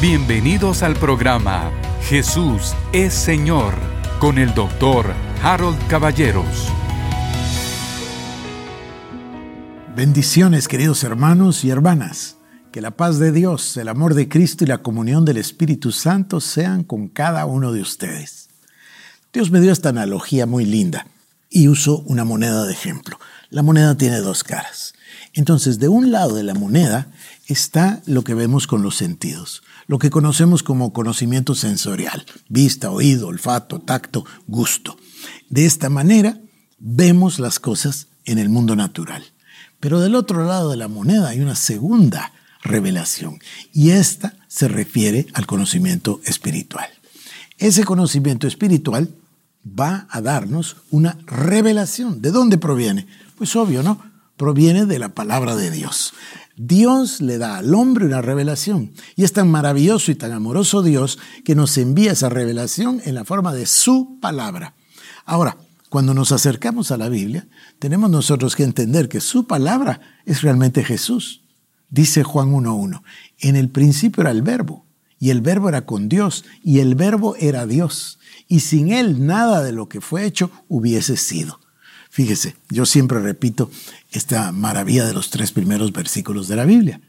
Bienvenidos al programa Jesús es Señor con el doctor Harold Caballeros. Bendiciones queridos hermanos y hermanas. Que la paz de Dios, el amor de Cristo y la comunión del Espíritu Santo sean con cada uno de ustedes. Dios me dio esta analogía muy linda y uso una moneda de ejemplo. La moneda tiene dos caras. Entonces, de un lado de la moneda está lo que vemos con los sentidos, lo que conocemos como conocimiento sensorial, vista, oído, olfato, tacto, gusto. De esta manera vemos las cosas en el mundo natural. Pero del otro lado de la moneda hay una segunda revelación y esta se refiere al conocimiento espiritual. Ese conocimiento espiritual va a darnos una revelación. ¿De dónde proviene? Pues obvio, ¿no? Proviene de la palabra de Dios. Dios le da al hombre una revelación y es tan maravilloso y tan amoroso Dios que nos envía esa revelación en la forma de su palabra. Ahora, cuando nos acercamos a la Biblia, tenemos nosotros que entender que su palabra es realmente Jesús. Dice Juan 1.1, en el principio era el verbo, y el verbo era con Dios, y el verbo era Dios, y sin él nada de lo que fue hecho hubiese sido. Fíjese, yo siempre repito esta maravilla de los tres primeros versículos de la Biblia.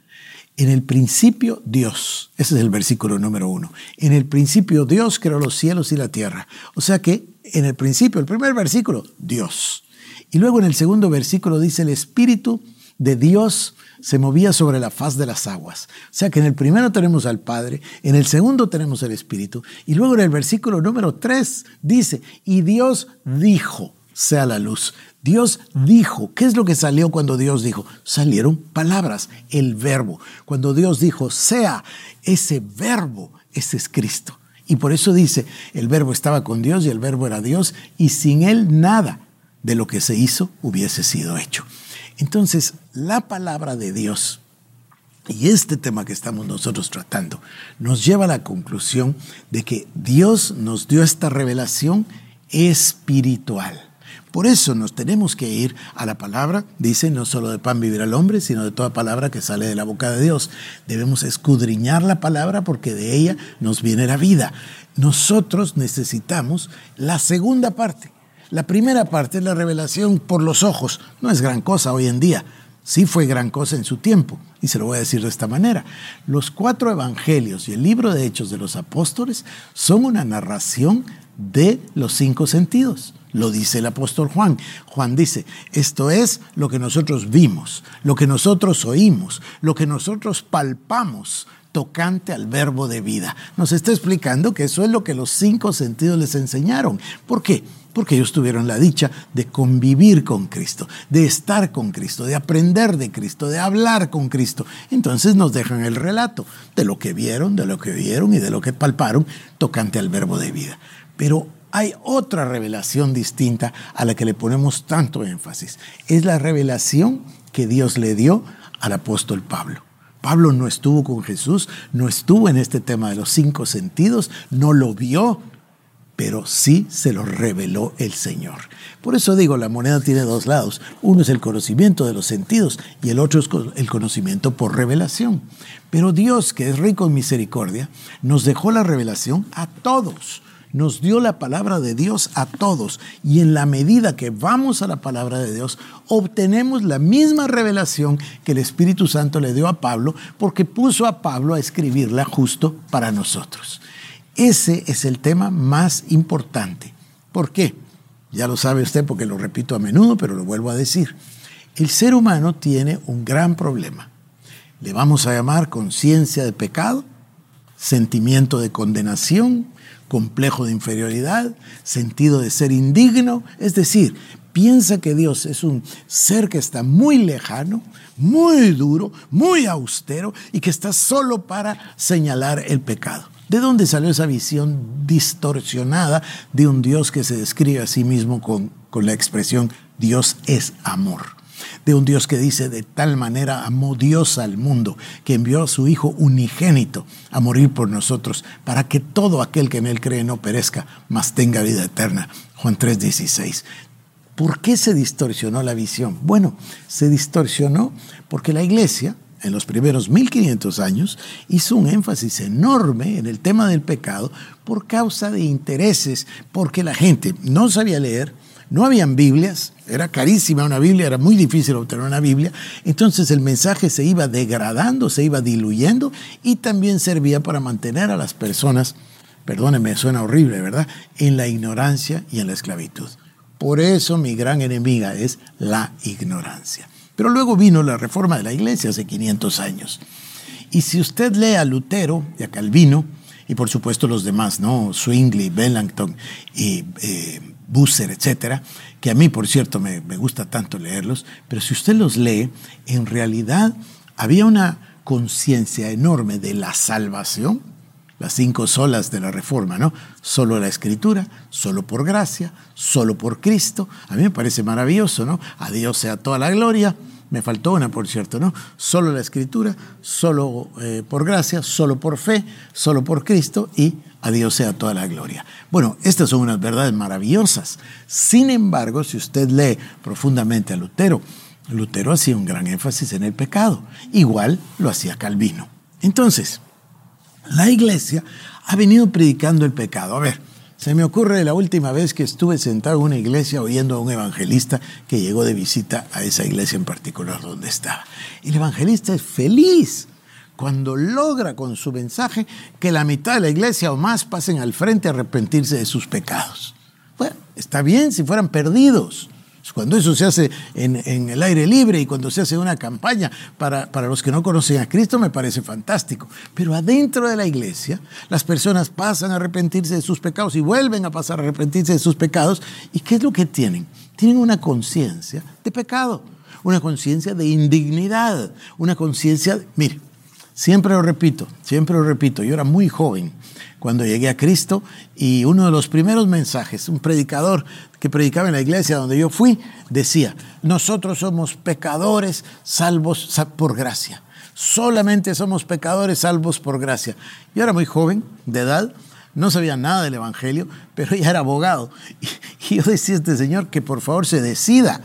En el principio Dios, ese es el versículo número uno. En el principio Dios creó los cielos y la tierra. O sea que en el principio, el primer versículo, Dios. Y luego en el segundo versículo dice el Espíritu de Dios se movía sobre la faz de las aguas. O sea que en el primero tenemos al Padre, en el segundo tenemos el Espíritu, y luego en el versículo número 3 dice, y Dios dijo, sea la luz. Dios dijo, ¿qué es lo que salió cuando Dios dijo? Salieron palabras, el verbo. Cuando Dios dijo, sea, ese verbo, ese es Cristo. Y por eso dice, el verbo estaba con Dios y el verbo era Dios, y sin él nada de lo que se hizo hubiese sido hecho. Entonces, la palabra de Dios y este tema que estamos nosotros tratando nos lleva a la conclusión de que Dios nos dio esta revelación espiritual. Por eso nos tenemos que ir a la palabra, dice, no solo de pan vivirá el hombre, sino de toda palabra que sale de la boca de Dios. Debemos escudriñar la palabra porque de ella nos viene la vida. Nosotros necesitamos la segunda parte. La primera parte es la revelación por los ojos. No es gran cosa hoy en día. Sí fue gran cosa en su tiempo. Y se lo voy a decir de esta manera. Los cuatro evangelios y el libro de Hechos de los Apóstoles son una narración de los cinco sentidos. Lo dice el apóstol Juan. Juan dice, esto es lo que nosotros vimos, lo que nosotros oímos, lo que nosotros palpamos tocante al verbo de vida. Nos está explicando que eso es lo que los cinco sentidos les enseñaron. ¿Por qué? Porque ellos tuvieron la dicha de convivir con Cristo, de estar con Cristo, de aprender de Cristo, de hablar con Cristo. Entonces nos dejan el relato de lo que vieron, de lo que vieron y de lo que palparon tocante al verbo de vida. Pero hay otra revelación distinta a la que le ponemos tanto énfasis. Es la revelación que Dios le dio al apóstol Pablo. Pablo no estuvo con Jesús, no estuvo en este tema de los cinco sentidos, no lo vio, pero sí se lo reveló el Señor. Por eso digo, la moneda tiene dos lados. Uno es el conocimiento de los sentidos y el otro es el conocimiento por revelación. Pero Dios, que es rico en misericordia, nos dejó la revelación a todos nos dio la palabra de Dios a todos y en la medida que vamos a la palabra de Dios obtenemos la misma revelación que el Espíritu Santo le dio a Pablo porque puso a Pablo a escribirla justo para nosotros. Ese es el tema más importante. ¿Por qué? Ya lo sabe usted porque lo repito a menudo, pero lo vuelvo a decir. El ser humano tiene un gran problema. Le vamos a llamar conciencia de pecado, sentimiento de condenación, complejo de inferioridad, sentido de ser indigno, es decir, piensa que Dios es un ser que está muy lejano, muy duro, muy austero y que está solo para señalar el pecado. ¿De dónde salió esa visión distorsionada de un Dios que se describe a sí mismo con, con la expresión Dios es amor? De un Dios que dice, de tal manera amó Dios al mundo, que envió a su Hijo unigénito a morir por nosotros, para que todo aquel que en Él cree no perezca, mas tenga vida eterna. Juan 3:16. ¿Por qué se distorsionó la visión? Bueno, se distorsionó porque la iglesia, en los primeros 1500 años, hizo un énfasis enorme en el tema del pecado por causa de intereses, porque la gente no sabía leer, no habían Biblias, era carísima una Biblia, era muy difícil obtener una Biblia, entonces el mensaje se iba degradando, se iba diluyendo y también servía para mantener a las personas, perdónenme, suena horrible, ¿verdad?, en la ignorancia y en la esclavitud. Por eso mi gran enemiga es la ignorancia. Pero luego vino la reforma de la iglesia hace 500 años. Y si usted lee a Lutero y a Calvino, y por supuesto los demás, ¿no? Swingley, Bellington y eh, Busser, etcétera, que a mí, por cierto, me, gusta tanto leerlos, pero si usted los lee, en realidad había una conciencia enorme de la salvación, las cinco solas de la reforma, ¿no? Solo la escritura, solo por gracia, solo por Cristo. A mí me parece maravilloso, ¿no? A Dios sea toda la gloria. Me faltó una, por cierto, ¿no? Solo la escritura, solo eh, por gracia, solo por fe, solo por Cristo y a Dios sea toda la gloria. Bueno, estas son unas verdades maravillosas. Sin embargo, si usted lee profundamente a Lutero, Lutero hacía un gran énfasis en el pecado. Igual lo hacía Calvino. Entonces, la iglesia ha venido predicando el pecado. A ver, se me ocurre la última vez que estuve sentado en una iglesia oyendo a un evangelista que llegó de visita a esa iglesia en particular donde estaba. El evangelista es feliz cuando logra con su mensaje que la mitad de la iglesia o más pasen al frente a arrepentirse de sus pecados. Bueno, está bien si fueran perdidos. Cuando eso se hace en, el aire libre y cuando se hace una campaña para, para, los que no conocen a Cristo, me parece fantástico. Pero adentro de la iglesia, las personas pasan a arrepentirse de sus pecados y vuelven a pasar a arrepentirse de sus pecados. ¿Y qué es lo que tienen? Tienen una conciencia de pecado, una conciencia de indignidad, una conciencia, mire, Siempre lo repito, siempre lo repito, yo era muy joven cuando llegué a Cristo y uno de los primeros mensajes, un predicador que predicaba en la iglesia donde yo fui, decía, nosotros somos pecadores salvos por gracia. Solamente somos pecadores salvos por gracia. Yo era muy joven, de edad, no sabía nada del Evangelio, pero ya era abogado. Y yo decía a este señor que por favor se decida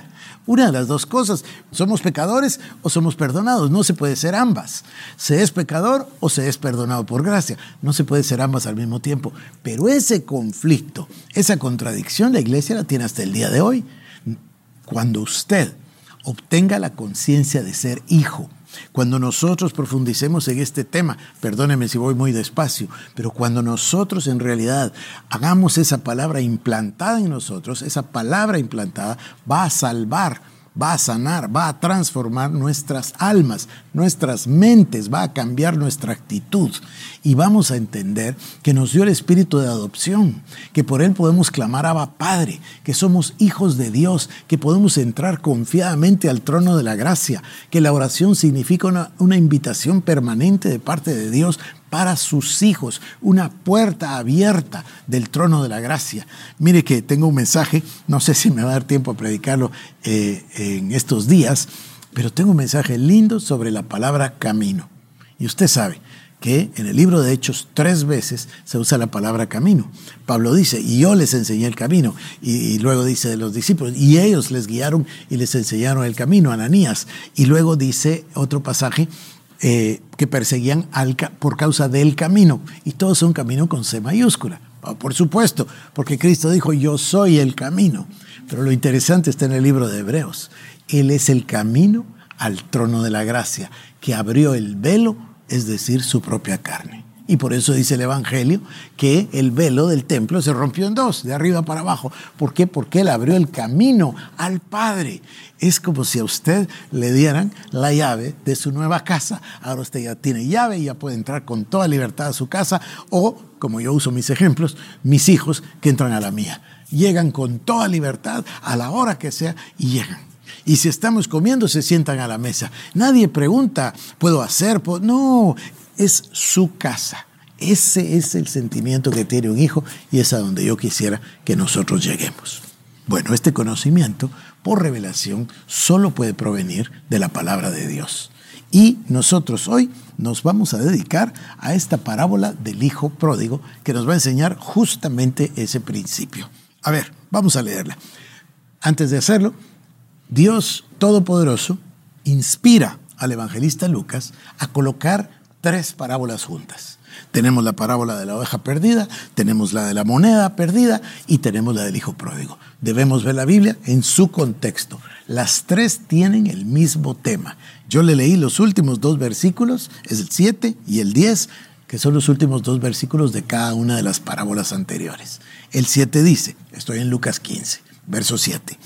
una de las dos cosas. ¿Somos pecadores o somos perdonados? No se puede ser ambas. Se es pecador o se es perdonado por gracia. No se puede ser ambas al mismo tiempo. Pero ese conflicto, esa contradicción, la iglesia la tiene hasta el día de hoy. Cuando usted obtenga la conciencia de ser hijo, cuando nosotros profundicemos en este tema, perdóneme si voy muy despacio, pero cuando nosotros en realidad hagamos esa palabra implantada en nosotros, esa palabra implantada va a salvar va a sanar, va a transformar nuestras almas, nuestras mentes, va a cambiar nuestra actitud y vamos a entender que nos dio el espíritu de adopción, que por él podemos clamar a Padre, que somos hijos de Dios, que podemos entrar confiadamente al trono de la gracia, que la oración significa una, una invitación permanente de parte de Dios para sus hijos, una puerta abierta del trono de la gracia. Mire que tengo un mensaje, no sé si me va a dar tiempo a predicarlo eh, en estos días, pero tengo un mensaje lindo sobre la palabra camino. Y usted sabe que en el libro de Hechos tres veces se usa la palabra camino. Pablo dice, y yo les enseñé el camino. Y, luego dice de los discípulos, y ellos les guiaron y les enseñaron el camino, Ananías. Y luego dice otro pasaje, eh, que perseguían al, por causa del camino. Y todo es un camino con C mayúscula. Ah, por supuesto, porque Cristo dijo, yo soy el camino. Pero lo interesante está en el libro de Hebreos. Él es el camino al trono de la gracia, que abrió el velo, es decir, su propia carne. Y por eso dice el Evangelio que el velo del templo se rompió en dos, de arriba para abajo. ¿Por qué? Porque Él abrió el camino al Padre. Es como si a usted le dieran la llave de su nueva casa. Ahora usted ya tiene llave y ya puede entrar con toda libertad a su casa. O, como yo uso mis ejemplos, mis hijos que entran a la mía. Llegan con toda libertad a la hora que sea y llegan. Y si estamos comiendo, se sientan a la mesa. Nadie pregunta, ¿puedo hacer? No, es su casa. Ese es el sentimiento que tiene un hijo y es a donde yo quisiera que nosotros lleguemos. Bueno, este conocimiento por revelación solo puede provenir de la palabra de Dios. Y nosotros hoy nos vamos a dedicar a esta parábola del hijo pródigo que nos va a enseñar justamente ese principio. A ver, vamos a leerla. Antes de hacerlo, Dios Todopoderoso inspira al evangelista Lucas a colocar tres parábolas juntas. Tenemos la parábola de la oveja perdida, tenemos la de la moneda perdida y tenemos la del hijo pródigo. Debemos ver la Biblia en su contexto. Las tres tienen el mismo tema. Yo le leí los últimos dos versículos, es el 7 y el 10, que son los últimos dos versículos de cada una de las parábolas anteriores. El 7 dice, estoy en Lucas 15, verso 7.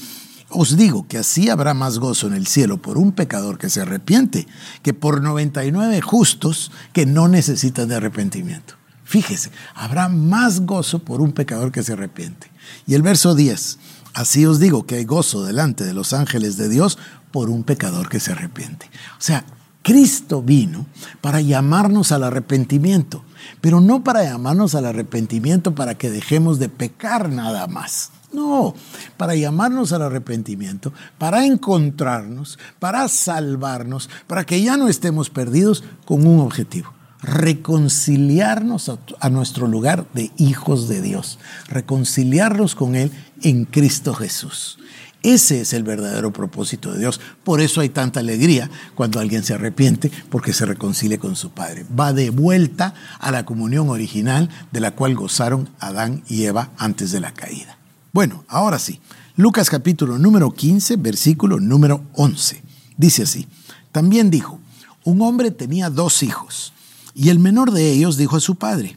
Os digo que así habrá más gozo en el cielo por un pecador que se arrepiente que por 99 justos que no necesitan de arrepentimiento. Fíjese, habrá más gozo por un pecador que se arrepiente. Y el verso 10, así os digo que hay gozo delante de los ángeles de Dios por un pecador que se arrepiente. O sea, Cristo vino para llamarnos al arrepentimiento, pero no para llamarnos al arrepentimiento para que dejemos de pecar nada más. No, para llamarnos al arrepentimiento, para encontrarnos, para salvarnos, para que ya no estemos perdidos con un objetivo, reconciliarnos a, nuestro lugar de hijos de Dios, reconciliarnos con Él en Cristo Jesús. Ese es el verdadero propósito de Dios. Por eso hay tanta alegría cuando alguien se arrepiente porque se reconcilia con su Padre. Va de vuelta a la comunión original de la cual gozaron Adán y Eva antes de la caída. Bueno, ahora sí. Lucas capítulo número 15, versículo número 11. Dice así. También dijo, un hombre tenía dos hijos y el menor de ellos dijo a su padre,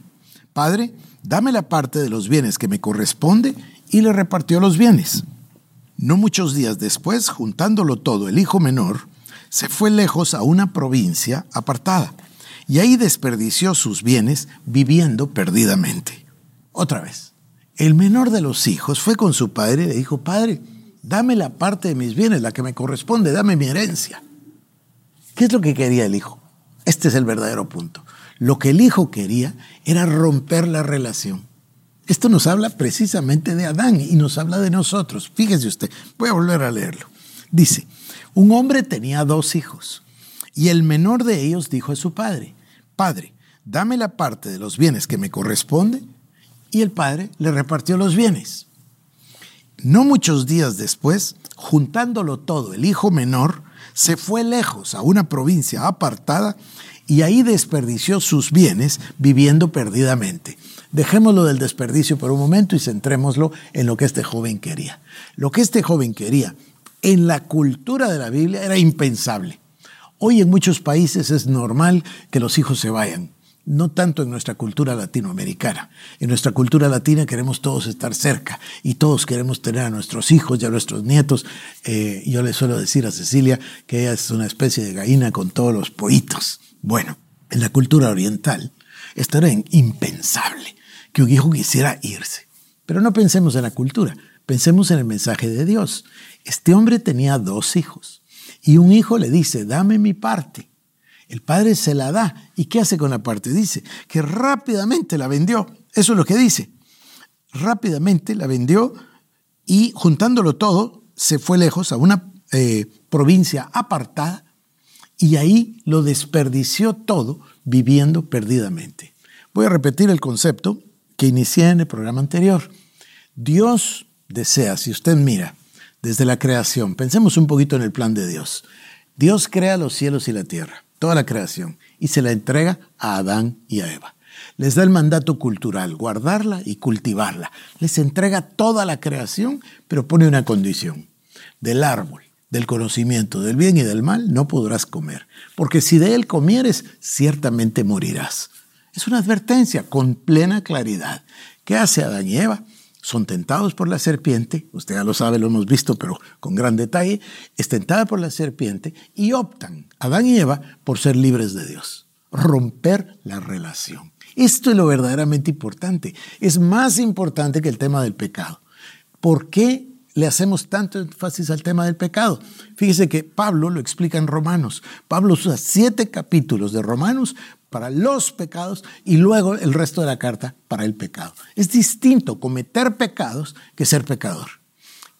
Padre, dame la parte de los bienes que me corresponde y le repartió los bienes. No muchos días después, juntándolo todo, el hijo menor se fue lejos a una provincia apartada y ahí desperdició sus bienes viviendo perdidamente. Otra vez, el menor de los hijos fue con su padre y le dijo, Padre, dame la parte de mis bienes, la que me corresponde, dame mi herencia. ¿Qué es lo que quería el hijo? Este es el verdadero punto. Lo que el hijo quería era romper la relación. Esto nos habla precisamente de Adán y nos habla de nosotros. Fíjese usted, voy a volver a leerlo. Dice, un hombre tenía dos hijos y el menor de ellos dijo a su padre, Padre, dame la parte de los bienes que me corresponde. Y el padre le repartió los bienes. No muchos días después, juntándolo todo, el hijo menor se fue lejos a una provincia apartada y ahí desperdició sus bienes viviendo perdidamente. Dejémoslo del desperdicio por un momento y centrémoslo en lo que este joven quería. Lo que este joven quería en la cultura de la Biblia era impensable. Hoy en muchos países es normal que los hijos se vayan, no tanto en nuestra cultura latinoamericana. En nuestra cultura latina queremos todos estar cerca y todos queremos tener a nuestros hijos y a nuestros nietos. Eh, yo le suelo decir a Cecilia que ella es una especie de gallina con todos los pollitos. Bueno, en la cultura oriental esto era impensable que un hijo quisiera irse. Pero no pensemos en la cultura, pensemos en el mensaje de Dios. Este hombre tenía dos hijos y un hijo le dice, dame mi parte. El padre se la da. ¿Y qué hace con la parte? Dice que rápidamente la vendió. Eso es lo que dice. Rápidamente la vendió y juntándolo todo, se fue lejos a una eh, provincia apartada y ahí lo desperdició todo viviendo perdidamente. Voy a repetir el concepto que inicié en el programa anterior. Dios desea, si usted mira desde la creación, pensemos un poquito en el plan de Dios. Dios crea los cielos y la tierra, toda la creación, y se la entrega a Adán y a Eva. Les da el mandato cultural, guardarla y cultivarla. Les entrega toda la creación, pero pone una condición. Del árbol, del conocimiento del bien y del mal, no podrás comer, porque si de él comieres, ciertamente morirás. Es una advertencia con plena claridad. ¿Qué hace Adán y Eva? Son tentados por la serpiente, usted ya lo sabe, lo hemos visto, pero con gran detalle, es tentada por la serpiente y optan, Adán y Eva, por ser libres de Dios, romper la relación. Esto es lo verdaderamente importante, es más importante que el tema del pecado. ¿Por qué le hacemos tanto énfasis al tema del pecado? Fíjese que Pablo lo explica en Romanos. Pablo usa siete capítulos de Romanos para los pecados y luego el resto de la carta para el pecado. Es distinto cometer pecados que ser pecador.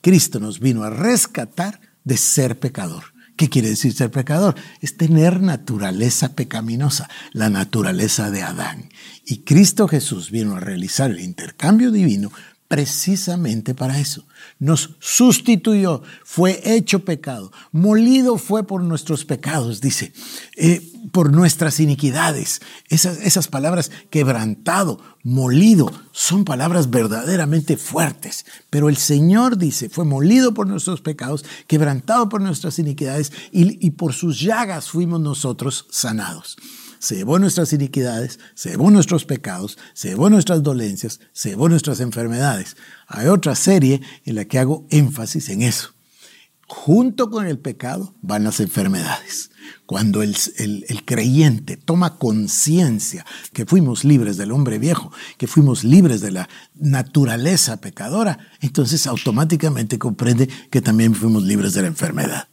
Cristo nos vino a rescatar de ser pecador. ¿Qué quiere decir ser pecador? Es tener naturaleza pecaminosa, la naturaleza de Adán. Y Cristo Jesús vino a realizar el intercambio divino precisamente para eso. Nos sustituyó, fue hecho pecado, molido fue por nuestros pecados, dice, eh, por nuestras iniquidades. Esas, esas palabras, quebrantado, molido, son palabras verdaderamente fuertes. Pero el Señor dice, fue molido por nuestros pecados, quebrantado por nuestras iniquidades y, y por sus llagas fuimos nosotros sanados se llevó nuestras iniquidades, se llevó nuestros pecados, se llevó nuestras dolencias, se llevó nuestras enfermedades. Hay otra serie en la que hago énfasis en eso. Junto con el pecado van las enfermedades. Cuando el, creyente toma conciencia que fuimos libres del hombre viejo, que fuimos libres de la naturaleza pecadora, entonces automáticamente comprende que también fuimos libres de la enfermedad.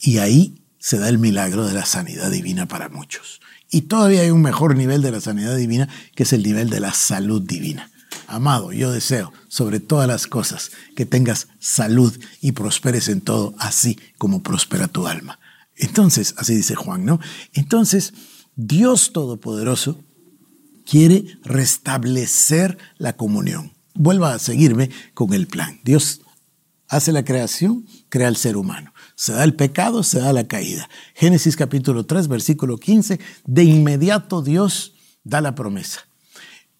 Y ahí se da el milagro de la sanidad divina para muchos. Y todavía hay un mejor nivel de la sanidad divina, que es el nivel de la salud divina. Amado, yo deseo sobre todas las cosas que tengas salud y prosperes en todo, así como prospera tu alma. Entonces, así dice Juan, ¿no? Entonces, Dios Todopoderoso quiere restablecer la comunión. Vuelva a seguirme con el plan. Dios hace la creación, crea al ser humano. Se da el pecado, se da la caída. Génesis capítulo 3, versículo 15, de inmediato Dios da la promesa.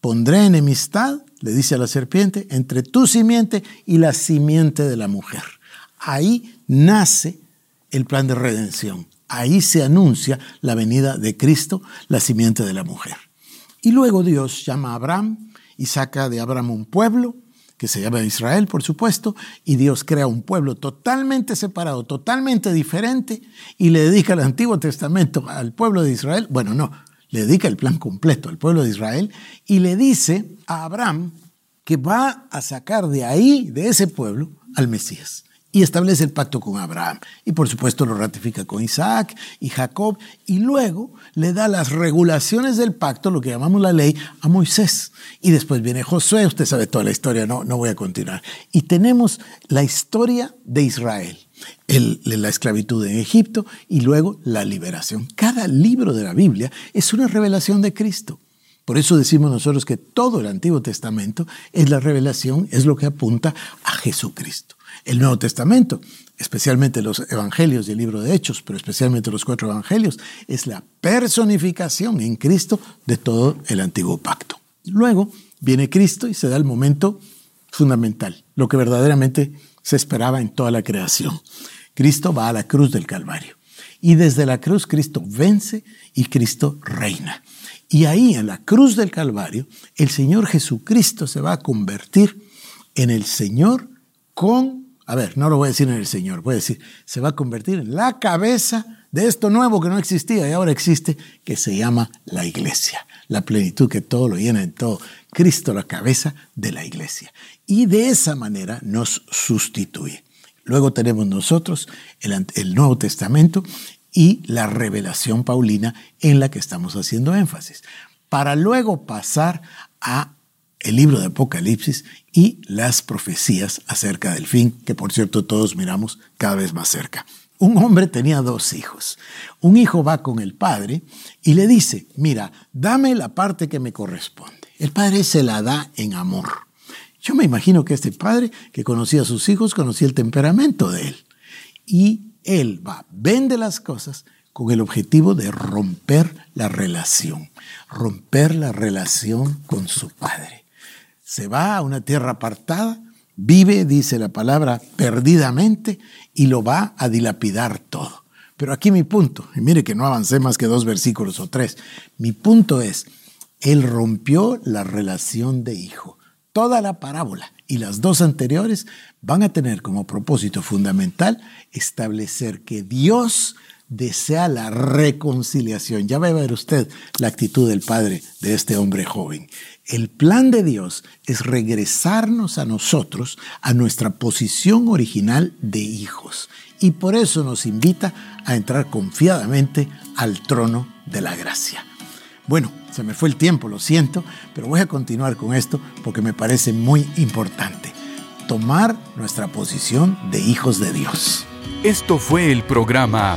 Pondré enemistad, le dice a la serpiente, entre tu simiente y la simiente de la mujer. Ahí nace el plan de redención. Ahí se anuncia la venida de Cristo, la simiente de la mujer. Y luego Dios llama a Abraham y saca de Abraham un pueblo, que se llama Israel, por supuesto, y Dios crea un pueblo totalmente separado, totalmente diferente, y le dedica el Antiguo Testamento al pueblo de Israel. Bueno, no, le dedica el plan completo al pueblo de Israel y le dice a Abraham que va a sacar de ahí, de ese pueblo, al Mesías y establece el pacto con Abraham. Y por supuesto lo ratifica con Isaac y Jacob y luego le da las regulaciones del pacto, lo que llamamos la ley, a Moisés. Y después viene Josué, usted sabe toda la historia, no, no voy a continuar. Y tenemos la historia de Israel. la esclavitud en Egipto y luego la liberación. Cada libro de la Biblia es una revelación de Cristo. Por eso decimos nosotros que todo el Antiguo Testamento es la revelación, es lo que apunta a Jesucristo. El Nuevo Testamento, especialmente los Evangelios y el libro de Hechos, pero especialmente los cuatro Evangelios, es la personificación en Cristo de todo el antiguo pacto. Luego viene Cristo y se da el momento fundamental, lo que verdaderamente se esperaba en toda la creación. Cristo va a la cruz del Calvario. Y desde la cruz Cristo vence y Cristo reina. Y ahí en la cruz del Calvario, el Señor Jesucristo se va a convertir en el Señor con a ver, no lo voy a decir en el Señor, voy a decir, se va a convertir en la cabeza de esto nuevo que no existía y ahora existe, que se llama la iglesia. La plenitud que todo lo llena en todo. Cristo, la cabeza de la iglesia. Y de esa manera nos sustituye. Luego tenemos nosotros el, el Nuevo Testamento y la revelación paulina en la que estamos haciendo énfasis. Para luego pasar a el libro de Apocalipsis y las profecías acerca del fin, que por cierto todos miramos cada vez más cerca. Un hombre tenía dos hijos. Un hijo va con el padre y le dice, mira, dame la parte que me corresponde. El padre se la da en amor. Yo me imagino que este padre, que conocía a sus hijos, conocía el temperamento de él. Y él va, vende las cosas con el objetivo de romper la relación, romper la relación con su padre se va a una tierra apartada, vive, dice la palabra, perdidamente y lo va a dilapidar todo. Pero aquí mi punto, y mire que no avancé más que dos versículos o tres, mi punto es, él rompió la relación de hijo. Toda la parábola y las dos anteriores van a tener como propósito fundamental establecer que Dios desea la reconciliación. Ya va a ver usted la actitud del padre de este hombre joven. El plan de Dios es regresarnos a nosotros, a nuestra posición original de hijos. Y por eso nos invita a entrar confiadamente al trono de la gracia. Bueno, se me fue el tiempo, lo siento, pero voy a continuar con esto porque me parece muy importante. Tomar nuestra posición de hijos de Dios. Esto fue el programa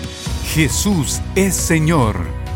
Jesús es Señor